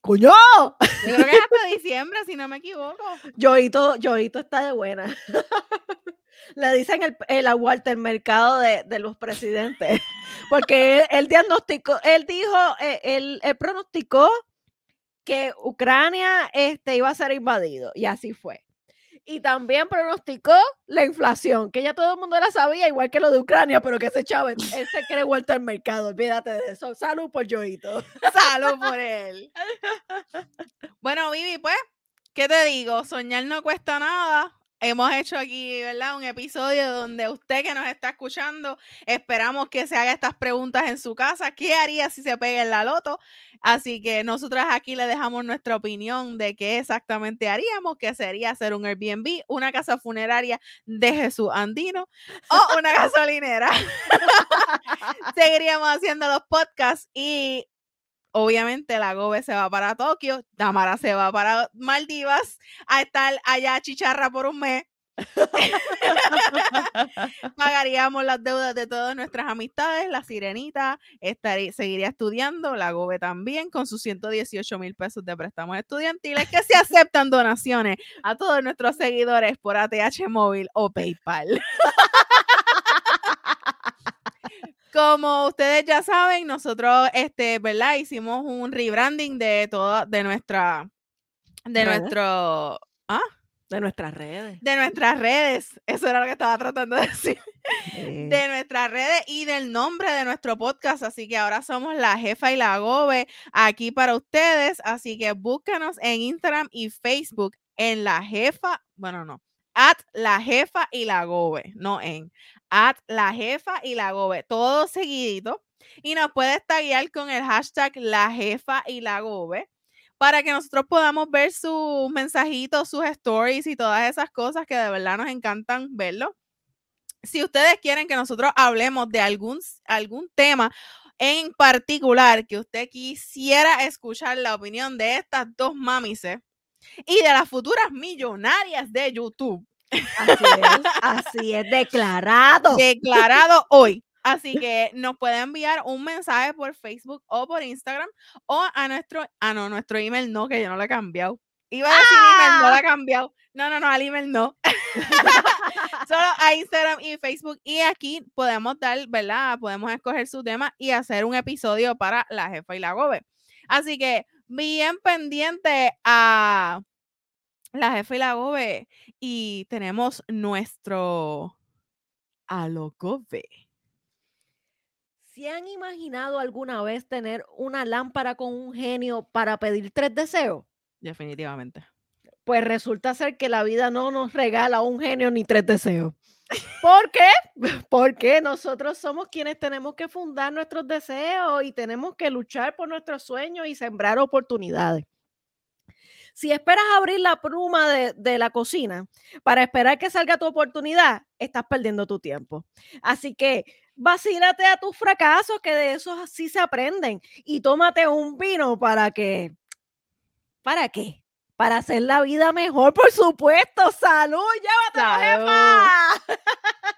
¡Coño! Yo creo que es hasta diciembre, si no me equivoco. Yoito, Yoito está de buena. [laughs] Le dicen el, el Walter Mercado de, de los presidentes. [laughs] Porque él, él diagnosticó, él dijo, eh, él, él pronosticó que Ucrania este, iba a ser invadido. Y así fue. Y también pronosticó la inflación, que ya todo el mundo la sabía, igual que lo de Ucrania, pero que ese chavo, él se cree Walter Mercado. Olvídate de eso. Salud por Yoito. [laughs] Salud por él. [laughs] Bueno, Vivi, pues, ¿qué te digo? Soñar no cuesta nada. Hemos hecho aquí, ¿verdad? Un episodio donde usted que nos está escuchando, esperamos que se haga estas preguntas en su casa. ¿Qué haría si se pega en la loto? Así que nosotras aquí le dejamos nuestra opinión de qué exactamente haríamos, que sería hacer un Airbnb, una casa funeraria de Jesús Andino o una [laughs] gasolinera. [laughs] Seguiríamos haciendo los podcasts y obviamente la Gobe se va para Tokio, Tamara se va para Maldivas a estar allá chicharra por un mes. [laughs] Pagaríamos las deudas de todas nuestras amistades, la sirenita estaría, seguiría estudiando, la Gobe también, con sus 118 mil pesos de préstamos estudiantiles que se aceptan donaciones a todos nuestros seguidores por ATH móvil o PayPal. [laughs] Como ustedes ya saben, nosotros, este, ¿verdad? Hicimos un rebranding de toda, de nuestra, de ¿Redes? nuestro, ¿ah? De nuestras redes. De nuestras redes. Eso era lo que estaba tratando de decir. De nuestras redes y del nombre de nuestro podcast. Así que ahora somos la jefa y la gobe aquí para ustedes. Así que búscanos en Instagram y Facebook en la jefa. Bueno, no. At la jefa y la gobe. No en. At la jefa y la gobe. Todo seguidito. Y nos puedes taguear con el hashtag la jefa y la gobe para que nosotros podamos ver sus mensajitos, sus stories y todas esas cosas que de verdad nos encantan verlo. Si ustedes quieren que nosotros hablemos de algún, algún tema en particular que usted quisiera escuchar la opinión de estas dos mamises y de las futuras millonarias de YouTube, Así es, así es declarado. declarado hoy. Así [laughs] que nos puede enviar un mensaje por Facebook o por Instagram o a nuestro, ah, no, nuestro email no, que yo no lo he cambiado. Iba a decir email, no lo he cambiado. No, no, no, al email no. [laughs] Solo a Instagram y Facebook. Y aquí podemos dar, ¿verdad? Podemos escoger su tema y hacer un episodio para la jefa y la gobe. Así que bien pendiente a la jefa y la gobe. Y tenemos nuestro a lo gobe. ¿Se han imaginado alguna vez tener una lámpara con un genio para pedir tres deseos? Definitivamente. Pues resulta ser que la vida no nos regala un genio ni tres deseos. ¿Por qué? [laughs] Porque nosotros somos quienes tenemos que fundar nuestros deseos y tenemos que luchar por nuestros sueños y sembrar oportunidades. Si esperas abrir la pluma de, de la cocina para esperar que salga tu oportunidad, estás perdiendo tu tiempo. Así que vacílate a tus fracasos, que de esos así se aprenden, y tómate un vino para que, ¿para qué? Para hacer la vida mejor, por supuesto. ¡Salud! ¡Llévatelo, Salud. jefa! [laughs]